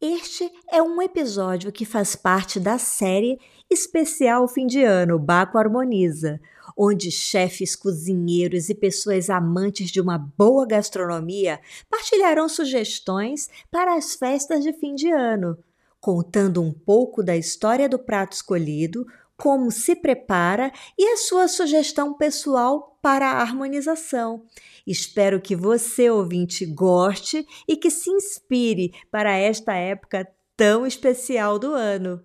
Este é um episódio que faz parte da série especial fim de ano Baco Harmoniza, onde chefes, cozinheiros e pessoas amantes de uma boa gastronomia partilharão sugestões para as festas de fim de ano, contando um pouco da história do prato escolhido, como se prepara e a sua sugestão pessoal para a harmonização. Espero que você, ouvinte, goste e que se inspire para esta época tão especial do ano.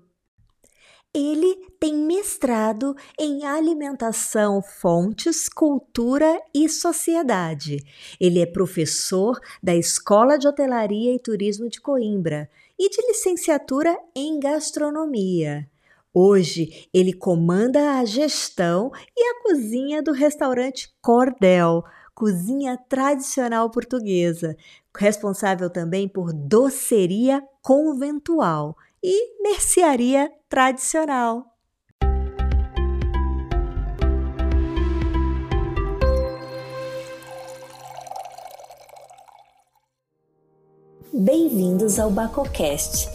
Ele tem mestrado em alimentação, fontes, cultura e sociedade. Ele é professor da Escola de Hotelaria e Turismo de Coimbra e de licenciatura em gastronomia. Hoje ele comanda a gestão e a cozinha do restaurante Cordel, cozinha tradicional portuguesa, responsável também por doceria conventual e mercearia tradicional. Bem-vindos ao Bacocast,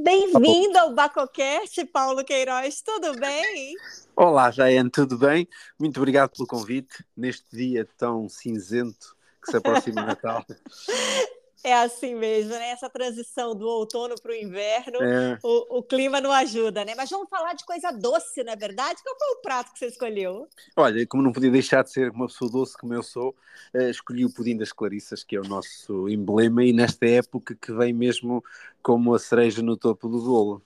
Bem-vindo ao Bacocast, Paulo Queiroz, tudo bem? Olá, Jaiane, tudo bem? Muito obrigado pelo convite neste dia tão cinzento que se aproxima o Natal. É assim mesmo, né? Essa transição do outono para o inverno, é. o, o, clima não ajuda, né? Mas vamos falar de coisa doce, não é verdade? Qual foi o prato que você escolheu? Olha, como não podia deixar de ser uma pessoa doce como eu sou, uh, escolhi o pudim das Clarissas, que é o nosso emblema, e nesta época que vem mesmo como a cereja no topo do bolo.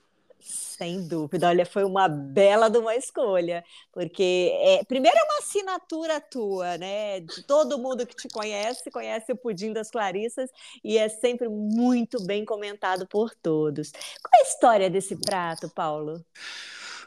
Sem dúvida, olha, foi uma bela de uma escolha, porque é, primeiro é uma assinatura tua, né? De todo mundo que te conhece, conhece o Pudim das Clarissas e é sempre muito bem comentado por todos. Qual é a história desse prato, Paulo?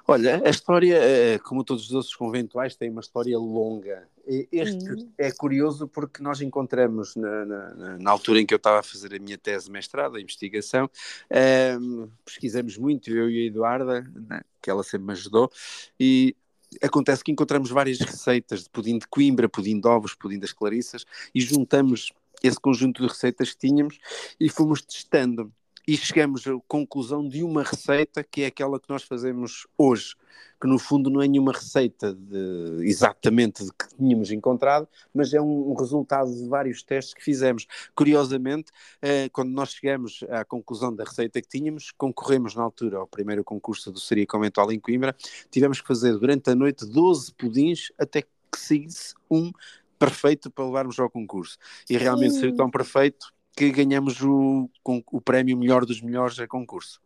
Olha, a história, eh, como todos os outros conventuais, tem uma história longa. Este uhum. é curioso porque nós encontramos, na, na, na, altura em que eu estava a fazer a minha tese de mestrado, a investigação, um, ehm, pesquisamos muito, eu e a Eduarda, né, que ela sempre me ajudou, e acontece que encontramos várias receitas de pudim de Coimbra, pudim de ovos, pudim das Clarissas, e juntamos esse conjunto de receitas que tínhamos e fomos testando e chegamos à conclusão de uma receita que é aquela que nós fazemos hoje, que no fundo não é nenhuma receita de, exatamente de que tínhamos encontrado, mas é um, um resultado de vários testes que fizemos. Curiosamente, eh, quando nós chegamos à conclusão da receita que tínhamos, concorremos na altura ao primeiro concurso do Seria Conventual em Coimbra, tivemos que fazer durante a noite 12 pudins até que saísse um perfeito para levarmos ao concurso. E realmente Sim. saiu tão perfeito que ganhamos o, o prémio melhor dos melhores a concurso.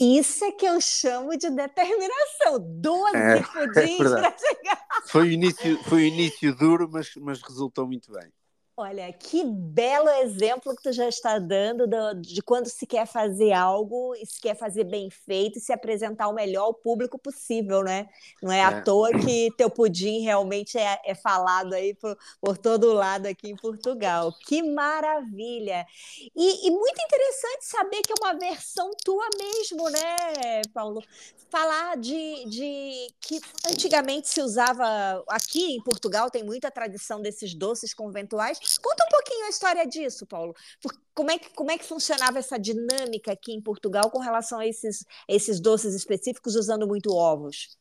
Isso é que eu chamo de determinação. 12 é, pudins é para chegar. Foi o início, foi o início duro, mas, mas resultou muito bem. Olha, que belo exemplo que tu já está dando do, de quando se quer fazer algo e se quer fazer bem feito e se apresentar o melhor ao público possível, né? Não é, é. à toa que teu pudim realmente é, é falado aí por, por, todo lado aqui em Portugal. Que maravilha! E, e, muito interessante saber que é uma versão tua mesmo, né, Paulo? Falar de, de que antigamente se usava, aqui em Portugal tem muita tradição desses doces conventuais, Conta um pouquinho a história disso, Paulo. Como é, que, como é que funcionava essa dinâmica aqui em Portugal com relação a esses, esses doces específicos usando muito ovos?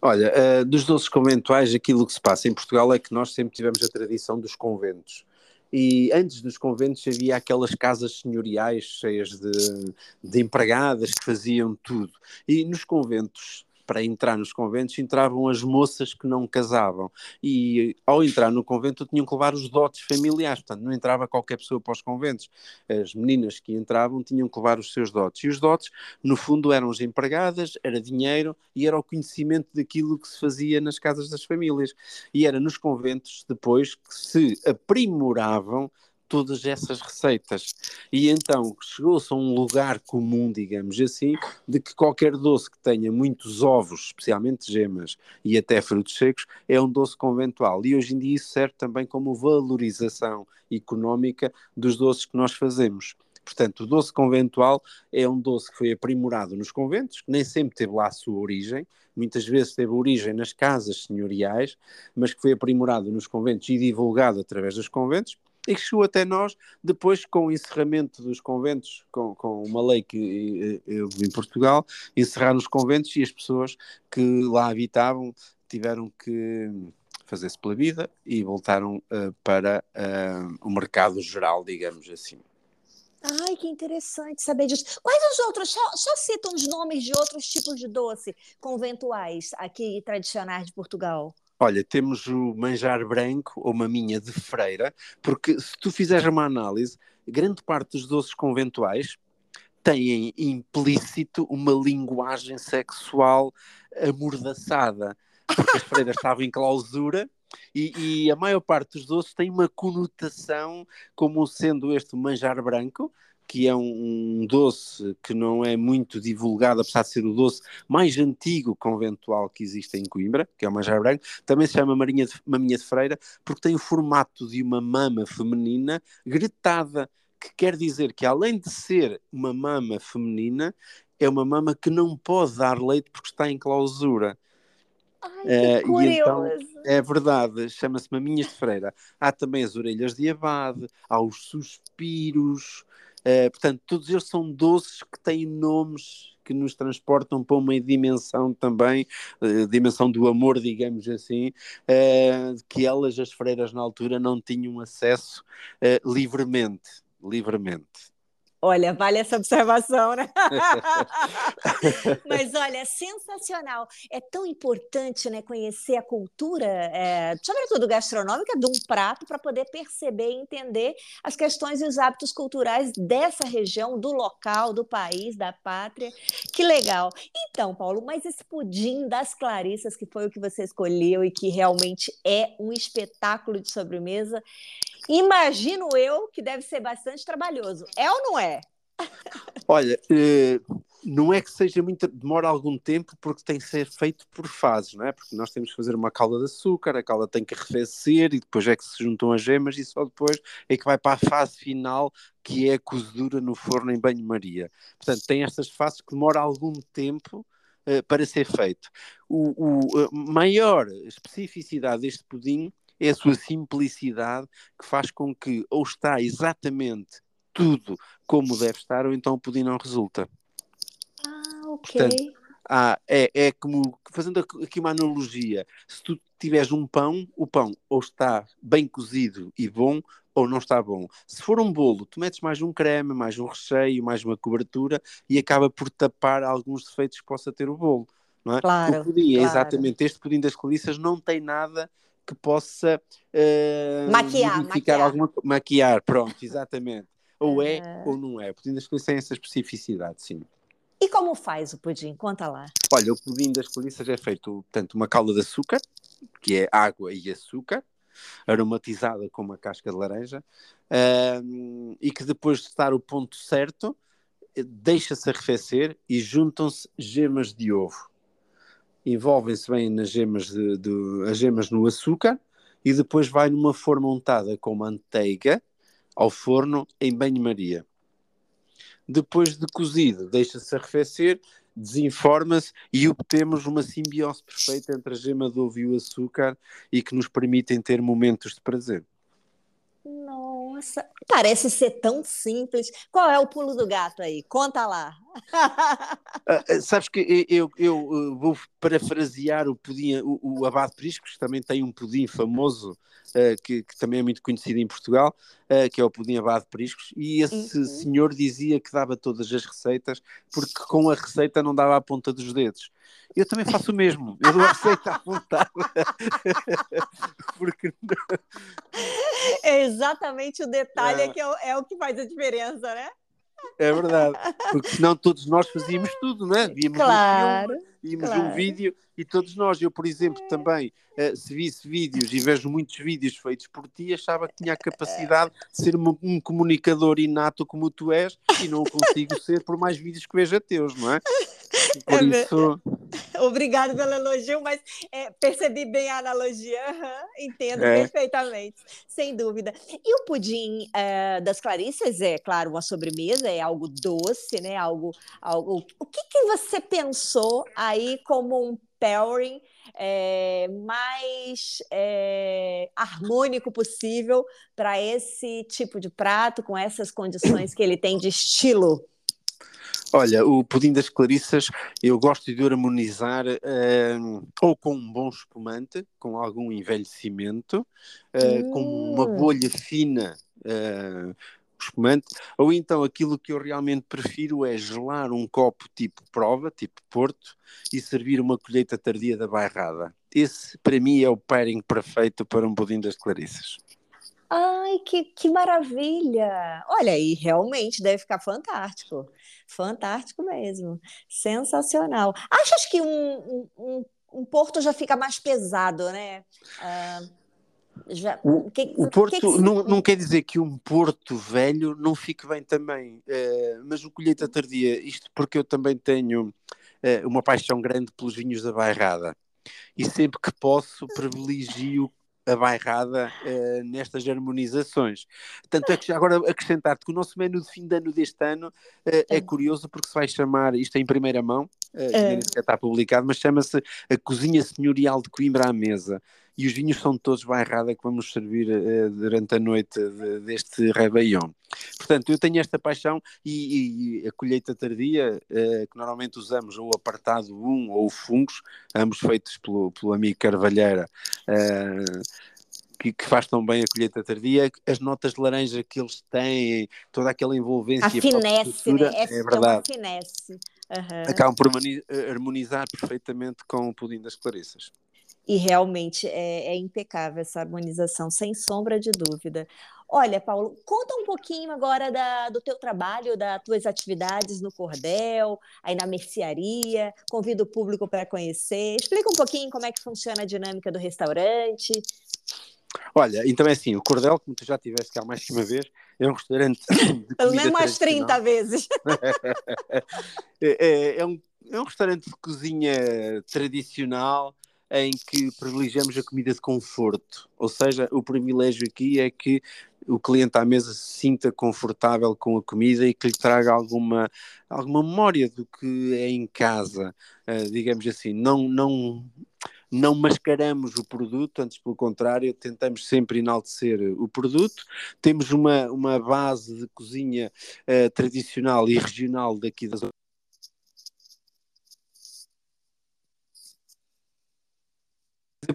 Olha, uh, dos doces conventuais, aquilo que se passa em Portugal é que nós sempre tivemos a tradição dos conventos. E antes dos conventos havia aquelas casas senhoriais cheias de, de empregadas que faziam tudo. E nos conventos para entrar nos conventos entravam as moças que não casavam. E ao entrar no convento tinham que levar os dotes familiares, portanto não entrava qualquer pessoa para os conventos, as meninas que entravam tinham que levar os seus dotes. E os dotes no fundo eram as empregadas, era dinheiro e era o conhecimento daquilo que se fazia nas casas das famílias. E era nos conventos depois que se aprimoravam todas essas receitas. E então chegou-se a um lugar comum, digamos assim, de que qualquer doce que tenha muitos ovos, especialmente gemas e até frutos secos, é um doce conventual. E hoje em dia isso serve também como valorização económica dos doces que nós fazemos. Portanto, o doce conventual é um doce que foi aprimorado nos conventos, que nem sempre teve lá a sua origem, muitas vezes teve origem nas casas senhoriais, mas que foi aprimorado nos conventos e divulgado através dos conventos, e que chegou até nós depois com o encerramento dos conventos, com, com uma lei que eu em Portugal, encerraram os conventos e as pessoas que lá habitavam tiveram que fazer-se pela vida e voltaram uh, para uh, o mercado geral, digamos assim. Ai, que interessante saber disso. Quais os outros? Só, só citam os nomes de outros tipos de doce conventuais aqui tradicionais de Portugal. Olha, temos o manjar branco ou maminha de freira, porque se tu fizeres uma análise, grande parte dos doces conventuais têm implícito uma linguagem sexual amordaçada, porque as freiras estavam em clausura e, e, a maior parte dos doces tem uma conotação como sendo este manjar branco, que é um, um, doce que não é muito divulgado, apesar de ser o doce mais antigo conventual que existe em Coimbra, que é o manjar branco, também se chama marinha de, maminha de freira, porque tem o formato de uma mama feminina gretada, que quer dizer que além de ser uma mama feminina, é uma mama que não pode dar leite porque está em clausura. Ai, que uh, e então, é verdade, chama-se Maminhas de Freira. Há também as orelhas de abade, há os suspiros, uh, portanto, todos eles são doces que têm nomes que nos transportam para uma dimensão também, uh, dimensão do amor, digamos assim, uh, que elas, as freiras na altura, não tinham acesso livremente, livremente. Olha, vale essa observação, né? Mas olha, é sensacional. É tão importante né, conhecer a cultura, é, sobretudo gastronômica, de um prato para poder perceber e entender as questões e os hábitos culturais dessa região, do local, do país, da pátria. Que legal. Então, Paulo, mas esse pudim das Clarissas, que foi o que você escolheu e que realmente é um espetáculo de sobremesa, Imagino eu que deve ser bastante trabalhoso. É ou não é? Olha, eh, não é que seja muito, demora algum tempo porque tem que ser feito por fases, não é? Porque nós temos que fazer uma calda de açúcar, a calda tem que arrefecer e depois é que se juntam as gemas e só depois é que vai para a fase final que é a cozedura no forno em banho-maria. Portanto, tem estas fases que demora algum tempo uh, para ser feito. O, o, a maior especificidade deste pudim é a sua simplicidade que faz com que ou está exatamente tudo como deve estar, ou então o pudim não resulta. Ah, ok. Portanto, ah, é, é como, fazendo aqui uma analogia, se tu tiveres um pão, o pão ou está bem cozido e bom, ou não está bom. Se for um bolo, tu metes mais um creme, mais um recheio, mais uma cobertura e acaba por tapar alguns defeitos que possa ter o bolo. Não é? Claro, o pudim claro. é exatamente este pudim das coliças, não tem nada que possa uh, maquiar, maquiar. alguma maquiar, pronto, exatamente. Ou é uh... ou não é. Pudim das coliças tem essa especificidade, sim. E como faz o pudim? Conta lá. Olha, o pudim das coliças é feito, portanto, uma calda de açúcar, que é água e açúcar, aromatizada com uma casca de laranja, uh, e que depois de estar o ponto certo, deixa-se arrefecer e juntam-se gemas de ovo envolvem-se bem nas gemas, de, de, as gemas no açúcar e depois vai numa forma untada com manteiga ao forno em banho-maria. Depois de cozido, deixa-se arrefecer, desinforma-se e obtemos uma simbiose perfeita entre a gema de ovo e o açúcar e que nos permitem ter momentos de prazer. Nossa, parece ser tão simples. Qual é o pulo do gato aí? Conta lá. uh, sabes que eu, eu, eu, vou parafrasear o pudim, o, o Abade Priscos, também tem um pudim famoso, uh, que, que, também é muito conhecido em Portugal, uh, que é o pudim Abade Priscos, e esse uhum. senhor dizia que dava todas as receitas, porque com a receita não dava a ponta dos dedos. Eu também faço o mesmo, eu dou a receita à vontade. porque não... É exatamente o detalhe é. que é o, é o que faz a diferença, né? É verdade. Porque senão todos nós fazíamos tudo, não é? Víamos claro, um filme, víamos claro. um vídeo e todos nós, eu por exemplo também, uh, se visse vídeos e vejo muitos vídeos feitos por ti, achava que tinha a capacidade de ser um, um comunicador inato como tu és e não consigo ser por mais vídeos que veja teus, não é? Por É isso... Obrigado pelo elogio, mas é, percebi bem a analogia, uhum, entendo É. perfeitamente, sem dúvida. E o pudim eh, das Clarissas é, claro, uma sobremesa, é algo doce, né? Algo, algo. O que, que você pensou aí como um pairing eh, mais eh, harmônico possível para esse tipo de prato, com essas condições que ele tem de estilo? Olha, o pudim das Clarissas eu gosto de harmonizar eh, ou com um bom espumante, com algum envelhecimento, eh, com uma Hum. bolha fina espumante, ou então aquilo que eu realmente prefiro é gelar um copo tipo prova, tipo Porto, e servir uma colheita tardia da bairrada. Esse, para mim, é o pairing perfeito para um pudim das Clarissas. Ai, que, que maravilha! Olha aí, realmente deve ficar fantástico. Fantástico mesmo. Sensacional. Achas que um, um, um- Porto já fica mais pesado, né? Ah, já, O, que- o que Porto que- não, não quer dizer que um Porto velho não fique bem também, eh, mas o colheita tardia, isto porque eu também tenho eh, uma paixão grande pelos vinhos da bairrada e sempre que posso privilegio a bairrada eh, nestas harmonizações. Tanto é que já agora acrescentar-te que o nosso menu de fim de ano deste ano eh, é É. curioso porque se vai chamar, isto é em primeira mão, eh, É. sequer está publicado, mas chama-se a Cozinha Senhorial de Coimbra à Mesa e os vinhos são todos bairrada que vamos servir eh, durante a noite de- deste Réveillon. Portanto, eu tenho esta paixão e, e a colheita tardia, eh, que normalmente usamos ou o apartado 1 ou o fungos, ambos feitos pelo, pelo amigo Carvalheira, que, que faz tão bem a colheita tardia, as notas de laranja que eles têm, toda aquela envolvência, A finesse, né? É, é uma verdade, finesse. Aham. acabam por harmoni- harmonizar perfeitamente com o pudim das Clarissas. E realmente é, é impecável essa harmonização, sem sombra de dúvida. Olha, Paulo, conta um pouquinho agora da- do teu trabalho, das tuas atividades no cordel, aí na mercearia. Convido o público para conhecer. Explica um pouquinho como é que funciona a dinâmica do restaurante. Olha, então é assim, o Cordel, como tu já tiveste cá mais que uma vez, é um restaurante de Pelo comida menos umas 30 tradicional. vezes. É, é- é um, é um restaurante de cozinha tradicional em que privilegiamos a comida de conforto. Ou seja, o privilégio aqui é que o cliente à mesa se sinta confortável com a comida e que lhe traga alguma, alguma memória do que é em casa, eh, digamos assim. Não, não, não mascaramos o produto, antes pelo contrário, tentamos sempre enaltecer o produto. Temos uma, uma base de cozinha eh, tradicional e regional daqui da zona.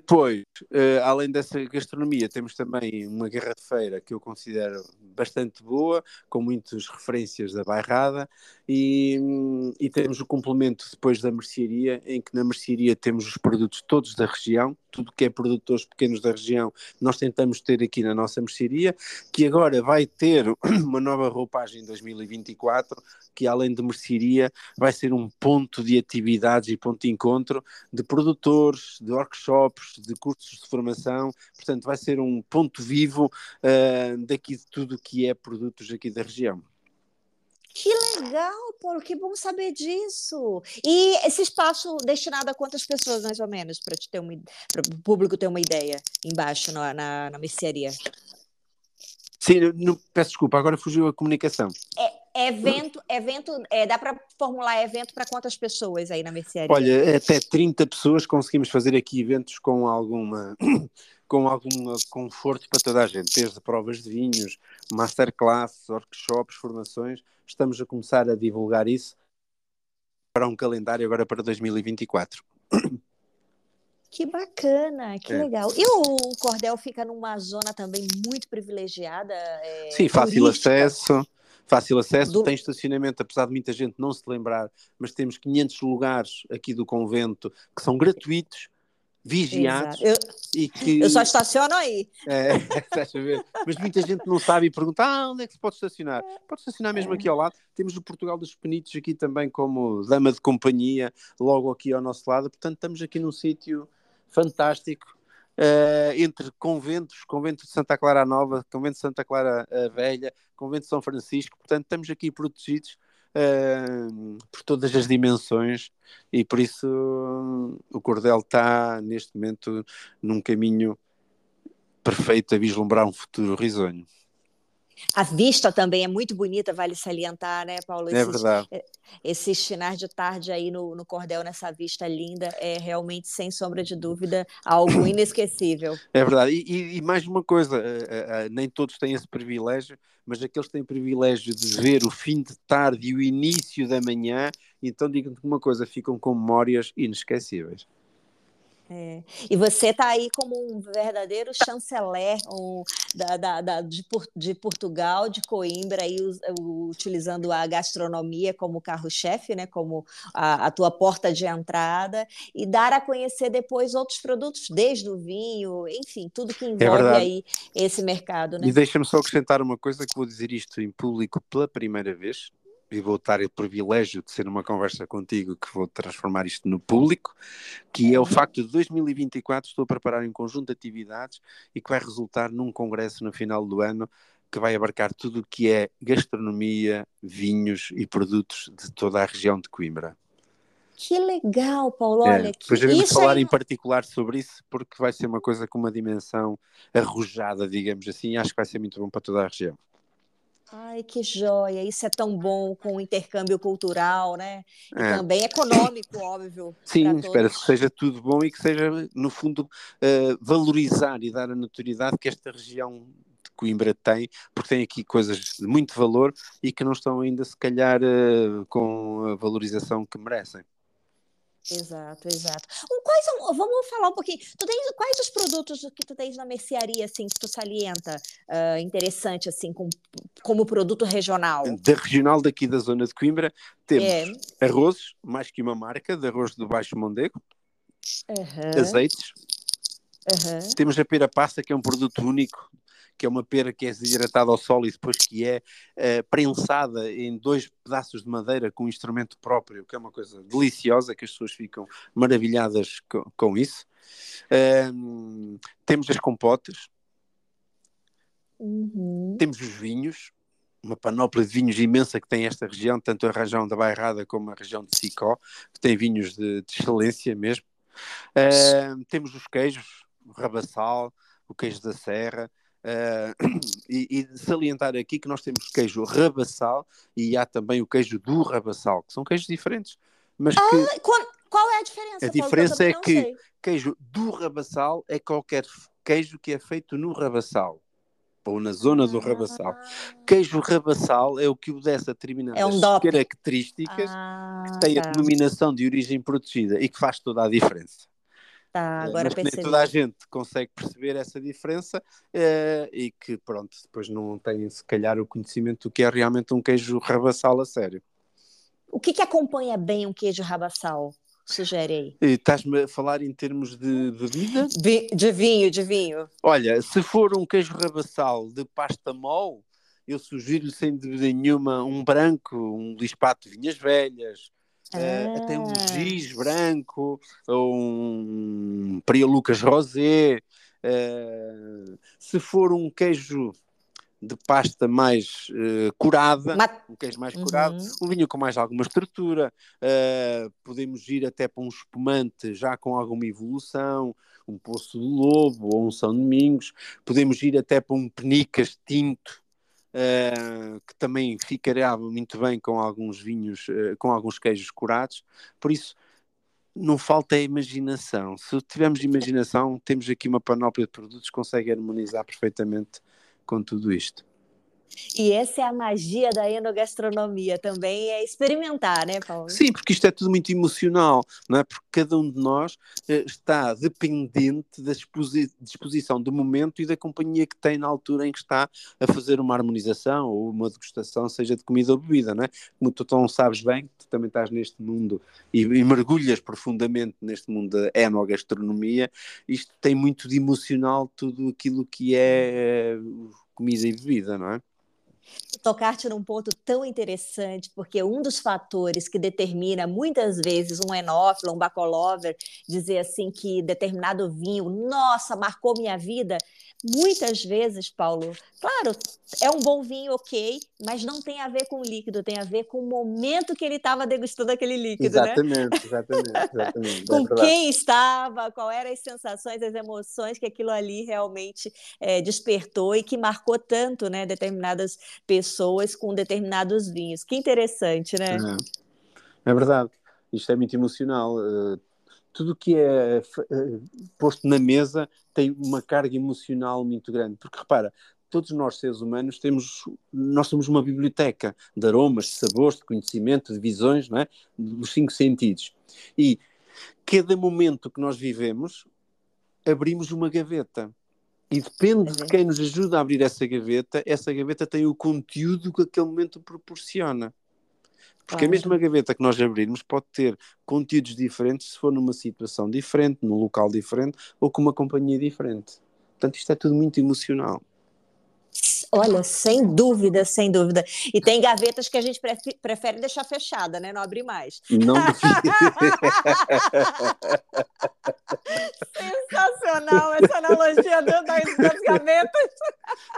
Depois, eh, além dessa gastronomia, temos também uma garrafeira que eu considero bastante boa, com muitas referências da bairrada, e, hum, e temos o complemento depois da mercearia, em que na mercearia temos os produtos todos da região, tudo que é produtores pequenos da região, nós tentamos ter aqui na nossa mercearia, que agora vai ter uma nova roupagem em 2024, que além de mercearia, vai ser um ponto de atividades e ponto de encontro de produtores, de workshops, de cursos de formação, portanto vai ser um ponto vivo uh, daqui de tudo que é produtos aqui da região. Que legal, Paulo, que bom saber disso. E esse espaço destinado a quantas pessoas, mais ou menos, para o público ter uma ideia embaixo na, na, na mercearia? Sim, peço desculpa, agora fugiu a comunicação. Evento, evento, é, dá para formular evento para quantas pessoas aí na mercearia? Olha, até 30 pessoas conseguimos fazer aqui eventos com alguma com algum conforto para toda a gente, desde provas de vinhos, masterclasses, workshops, formações. Estamos a começar a divulgar isso para um calendário agora para 2024. Que bacana, que É. legal. E o Cordel fica numa zona também muito privilegiada. é, Sim, fácil turística. acesso. Fácil acesso, Do- tem estacionamento, apesar de muita gente não se lembrar, mas temos 500 lugares aqui do convento que são gratuitos, vigiados eu, e que. Eu só estaciono aí. É, Mas muita gente não sabe e pergunta: ah, onde é que se pode estacionar? Pode estacionar mesmo aqui ao lado. Temos o Portugal dos Penitos aqui também como dama de companhia, logo aqui ao nosso lado. Portanto, estamos aqui num sítio fantástico. Uh, entre conventos, convento de Santa Clara Nova, convento de Santa Clara Velha, convento de São Francisco, portanto estamos aqui protegidos uh, por todas as dimensões e por isso uh, o Cordel está neste momento num caminho perfeito a vislumbrar um futuro risonho. A vista também é muito bonita, vale salientar, né, Paulo? É esses, é verdade. Esses finais de tarde aí no, no Cordel, nessa vista linda, é realmente, sem sombra de dúvida, algo inesquecível. É verdade. E, e, e mais uma coisa, uh, uh, nem todos têm esse privilégio, mas aqueles que têm o privilégio de ver o fim de tarde e o início da manhã, então digam-te uma coisa, ficam com memórias inesquecíveis. É. E você está aí como um verdadeiro chanceler um, da, da, da, de, de, Portugal, de Coimbra, aí, utilizando a gastronomia como carro-chefe, né, como a, a, tua porta de entrada, e dar a conhecer depois outros produtos, desde o vinho, enfim, tudo que é envolve é aí esse mercado. Né? E deixa-me só acrescentar uma coisa que vou dizer isto em público pela primeira vez, e vou ter o privilégio de ser uma conversa contigo que vou transformar isto no público, que é o uhum. facto de 2024 estou a preparar um conjunto de atividades e que vai resultar num congresso no final do ano que vai abarcar tudo o que é gastronomia, vinhos e produtos de toda a região de Coimbra. Que legal, Paulo. É, Olha, depois iremos falar em particular sobre isso, porque vai ser uma coisa com uma dimensão arrojada, digamos assim, e acho que vai ser muito bom para toda a região. Ai, que joia! Isso é tão bom com o intercâmbio cultural, né? E é. também econômico, óbvio. Sim, espero que seja tudo bom e que seja, no fundo, uh, valorizar e dar a notoriedade que esta região de Coimbra tem, porque tem aqui coisas de muito valor e que não estão ainda, se calhar, uh, com a valorização que merecem. Exato, exato. Quais vamos falar um pouquinho. Tu tens, quais os produtos que tu tens na mercearia assim que tu salienta uh, interessante assim com, como produto regional? Da regional daqui da zona de Coimbra temos é. arrozes, mais que uma marca de arroz do Baixo Mondego, uhum. azeites. Uhum. Temos a pera pasta que é um produto único que é uma pera que é desidratada ao sol e depois que é uh, prensada em dois pedaços de madeira com um instrumento próprio, que é uma coisa deliciosa, que as pessoas ficam maravilhadas com, com isso. Uh, temos as compotas, uhum. temos os vinhos, uma panóplia de vinhos imensa que tem esta região, tanto a região da Bairrada como a região de Sicó, que tem vinhos de, de excelência mesmo. Uh, temos os queijos, o rabassal, o queijo da serra, Uh, e, e, salientar aqui que nós temos queijo rabassal e há também o queijo do rabassal, que são queijos diferentes. Mas ah, que... qual, qual, é a diferença? A diferença é que sei. queijo do rabassal é qualquer queijo que é feito no rabassal ou na zona do rabassal. Ah. Queijo rabassal é o que obedece a determinadas é um características ah, que tem tá. a denominação de origem protegida e que faz toda a diferença. Tá, eh, agora mas nem toda a gente consegue perceber essa diferença uh, e que, pronto, depois não tem, se calhar, o conhecimento do que é realmente um queijo rabassal a sério. O que, que acompanha bem um queijo rabassal? Sugere aí. Estás-me a falar em termos de bebida? De vinho, de vinho. Olha, se for um queijo rabassal de pasta mole, eu sugiro-lhe sem dúvida nenhuma um branco, um lispato de vinhas velhas, Uh, até um ah. giz branco, ou um Pria Lucas Rosé. Uh, se for um queijo de pasta mais uh, curada, Mat um queijo mais curado, uhum. um vinho com mais alguma estrutura, uh, podemos ir até para um espumante já com alguma evolução, um Poço do Lobo ou um São Domingos, podemos ir até para um Penicas tinto, uh, que também ficará muito bem com alguns vinhos, uh, com alguns queijos curados. Por isso, não falta a imaginação. Se tivermos imaginação, temos aqui uma panóplia de produtos que consegue harmonizar perfeitamente com tudo isto. E essa é a magia da enogastronomia também, é experimentar, né, Paulo? Sim, porque isto é tudo muito emocional, não é? Porque cada um de nós eh, está dependente da disposição do momento e da companhia que tem na altura em que está a fazer uma harmonização ou uma degustação, seja de comida ou bebida, não é? Como tu tão sabes bem, tu também estás neste mundo e, e mergulhas profundamente neste mundo da enogastronomia, isto tem muito de emocional tudo aquilo que é eh, comida e bebida, não é? Tocar-te num ponto tão interessante, porque um dos fatores que determina muitas vezes um enófilo, um bacolover, dizer assim que determinado vinho, nossa, marcou minha vida, muitas vezes, Paulo, claro, é um bom vinho, ok, mas não tem a ver com o líquido, tem a ver com o momento que ele estava degustando aquele líquido, exatamente, né? Exatamente, exatamente. com quem estava, qual eram as sensações, as emoções que aquilo ali realmente é, despertou e que marcou tanto, né, determinadas pessoas com determinados vinhos. Que interessante, né? É, é verdade. Isto é muito emocional. Uh, tudo que é uh, posto na mesa tem uma carga emocional muito grande. Porque repara, todos nós seres humanos temos, nós somos uma biblioteca de aromas, de sabores, de conhecimento, de visões, não é? dos cinco sentidos. E cada momento que nós vivemos, abrimos uma gaveta. E depende de quem nos ajuda a abrir essa gaveta, essa gaveta tem o conteúdo que aquele momento proporciona. Porque a mesma gaveta que nós abrirmos pode ter conteúdos diferentes se for numa situação diferente, num local diferente ou com uma companhia diferente. Portanto, isto é tudo muito emocional. Olha, sem dúvida, sem dúvida. E tem gavetas que a gente prefere deixar fechada, né? Não abrir mais. Não Sensacional essa analogia das, das gavetas.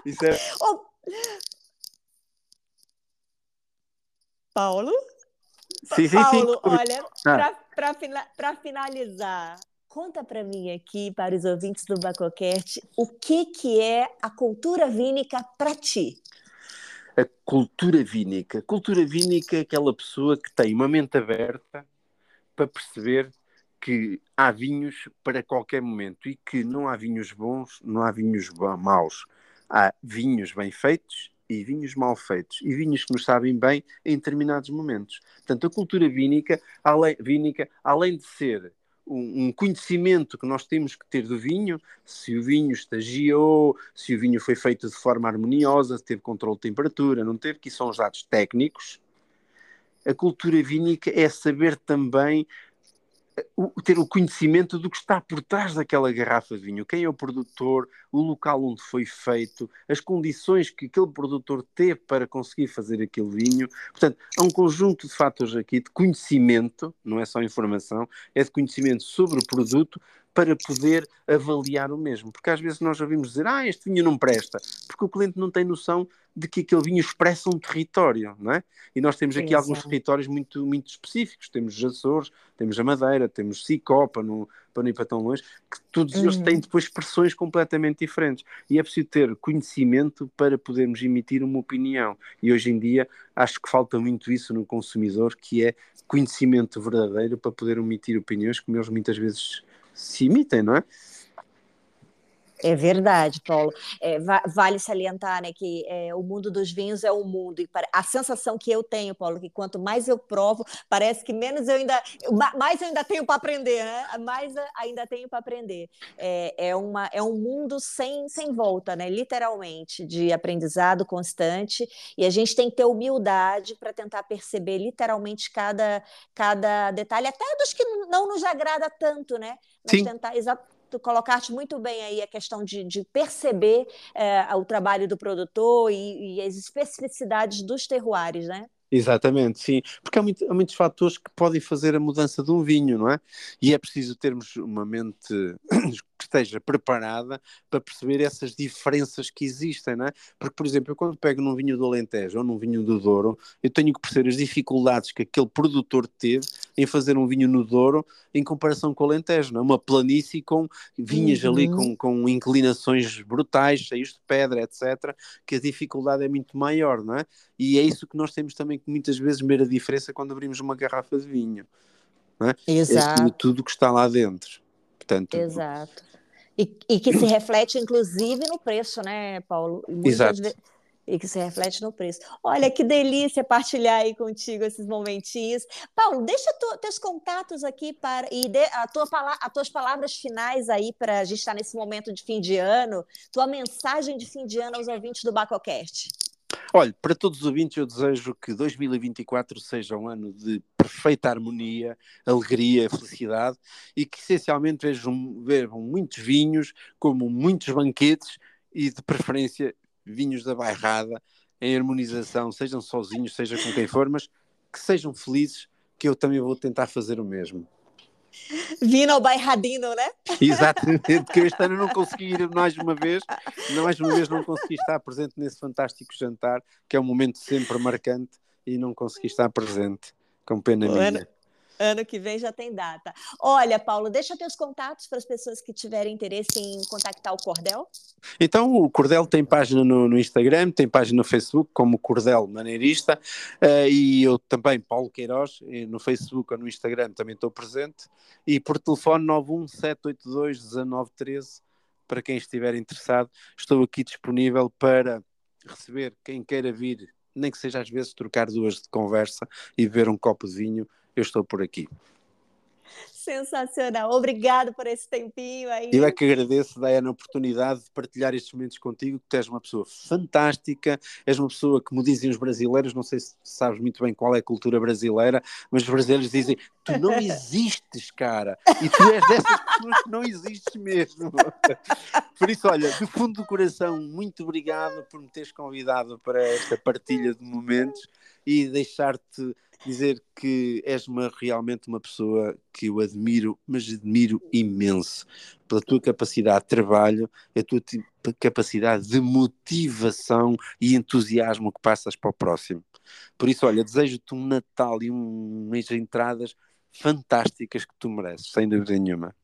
Isso é... Oh. Paulo? Sim, sim, Paulo, sim. olha, ah. para finalizar, Conta para mim aqui, para os ouvintes do Bacocast, o que, que é a cultura vínica para ti? A cultura vínica. Cultura vínica é aquela pessoa que tem uma mente aberta para perceber que há vinhos para qualquer momento e que não há vinhos bons, não há vinhos maus. Há vinhos bem feitos e vinhos mal feitos e vinhos que nos sabem bem em determinados momentos. Portanto, a cultura vínica, além, vínica, além de ser um, conhecimento que nós temos que ter do vinho, se o vinho estagiou, se o vinho foi feito de forma harmoniosa, se teve controle de temperatura, não teve, que são os dados técnicos. A cultura vínica é saber também ter o conhecimento do que está por trás daquela garrafa de vinho, quem é o produtor, o local onde foi feito, as condições que aquele produtor teve para conseguir fazer aquele vinho. Portanto, há um conjunto de fatores aqui de conhecimento, não é só informação, é de conhecimento sobre o produto para poder avaliar o mesmo. Porque às vezes nós ouvimos dizer, ah, este vinho não presta, porque o cliente não tem noção de que aquele vinho expressa um território, não é? E nós temos aqui alguns territórios muito, muito específicos. Temos os Açores, temos a Madeira, temos Sicopa, no, para não ir para tão longe, que todos uhum. eles têm depois expressões completamente diferentes. E é preciso ter conhecimento para podermos emitir uma opinião. E hoje em dia acho que falta muito isso no consumidor, que é conhecimento verdadeiro para poder emitir opiniões, como eles muitas vezes se imitem, não é? É verdade, Paulo. É, vale salientar né, que é, o mundo dos vinhos é o mundo. E a sensação que eu tenho, Paulo, que quanto mais eu provo, parece que menos eu ainda. Mais eu ainda tenho para aprender, né? Mais ainda tenho para aprender. É, é, uma, é um mundo sem, sem volta, né? Literalmente, de aprendizado constante. E a gente tem que ter humildade para tentar perceber literalmente cada, cada detalhe, até dos que não nos agrada tanto, né? Mas Sim. tentar exatamente tu colocaste muito bem aí a questão de, de perceber é, o trabalho do produtor e, e as especificidades dos terroirs, né? Exatamente, sim, porque há, muito, há, muitos fatores que podem fazer a mudança de um vinho, não é? E é preciso termos uma mente esteja preparada para perceber essas diferenças que existem, não é? Porque, por exemplo, eu quando pego num vinho do Alentejo ou num vinho do Douro, eu tenho que perceber as dificuldades que aquele produtor teve em fazer um vinho no Douro em comparação com o Alentejo, não é? Uma planície com vinhas uhum. ali com, com inclinações brutais, cheios de pedra, etc., que a dificuldade é muito maior, não é? E é isso que nós temos também que muitas vezes ver a diferença quando abrimos uma garrafa de vinho. Não é? Exato. É tudo que está lá dentro. Portanto, Exato. E, e, que se reflete, inclusive, no preço, né, Paulo? Muitas Exato. e que se reflete no preço. Olha que delícia partilhar aí contigo esses momentinhos. Paulo, deixa tu, teus contatos aqui para e a tua, as tuas palavras finais aí para a gente estar nesse momento de fim de ano, tua mensagem de fim de ano aos ouvintes do Bacocast. Olha, para todos os ouvintes, eu desejo que 2024 seja um ano de perfeita harmonia, alegria, felicidade e que essencialmente vejam, vejam muitos vinhos, como muitos banquetes e de preferência vinhos da bairrada, em harmonização, sejam sozinhos, seja com quem for, mas que sejam felizes, que eu também vou tentar fazer o mesmo. Vindo ao bairradino, né? Exatamente, que este ano não consegui ir mais uma vez, mais uma vez não consegui estar presente nesse fantástico jantar, que é um momento sempre marcante, e não consegui estar presente, com pena minha. Ano que vem já tem data. Olha, Paulo, deixa teus contatos para as pessoas que tiverem interesse em contactar o Cordel. Então, o Cordel tem página no, no Instagram, tem página no Facebook, como Cordel Maneirista, uh, e eu também, Paulo Queiroz, no Facebook ou no Instagram também estou presente, e por telefone 917821913, para quem estiver interessado, estou aqui disponível para receber quem queira vir, nem que seja às vezes trocar duas de conversa e beber um copo de vinho eu estou por aqui. Sensacional, obrigado por esse tempinho aí. Eu é que agradeço, Diana, a oportunidade de partilhar estes momentos contigo, que tu és uma pessoa fantástica, és uma pessoa que, como dizem os brasileiros, não sei se sabes muito bem qual é a cultura brasileira, mas os brasileiros dizem, tu não existes, cara, e tu és dessas pessoas que não existes mesmo. Por isso, olha, do fundo do coração, muito obrigado por me teres convidado para esta partilha de momentos e deixar-te dizer que és uma, realmente uma pessoa que eu admiro, mas admiro imenso pela tua capacidade de trabalho, a tua capacidade de motivação e entusiasmo que passas para o próximo. Por isso, olha, desejo-te um Natal e um mês de entradas fantásticas que tu mereces, sem dúvida nenhuma.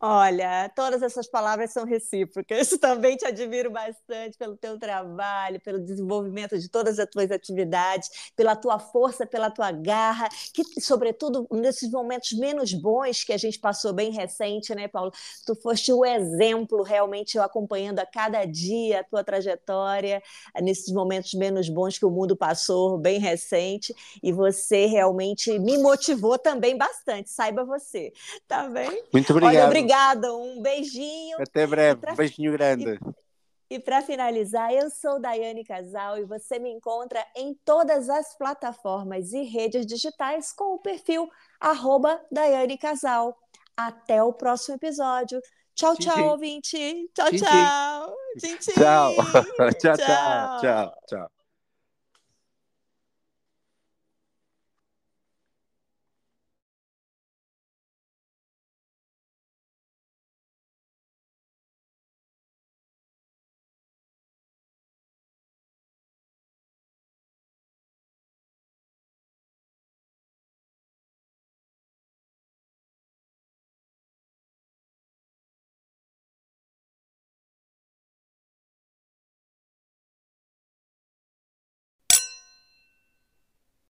Olha, todas essas palavras são recíprocas. Também te admiro bastante pelo teu trabalho, pelo desenvolvimento de todas as tuas atividades, pela tua força, pela tua garra, que sobretudo nesses momentos menos bons que a gente passou bem recente, né, Paulo? Tu foste o exemplo, realmente eu acompanhando a cada dia a tua trajetória nesses momentos menos bons que o mundo passou bem recente, e você realmente me motivou também bastante, saiba você, tá bem? Muito obrigado. Olha, Obrigada, um beijinho. Até breve, pra... um beijinho grande. E, e para finalizar, eu sou Daiane Casal e você me encontra em todas as plataformas e redes digitais com o perfil arroba Daiane Casal. Até o próximo episódio. Tchau, tchau, tchau, ouvinte. Tchau, tchau. Tchau. tchau, tchau, tchau, tchau.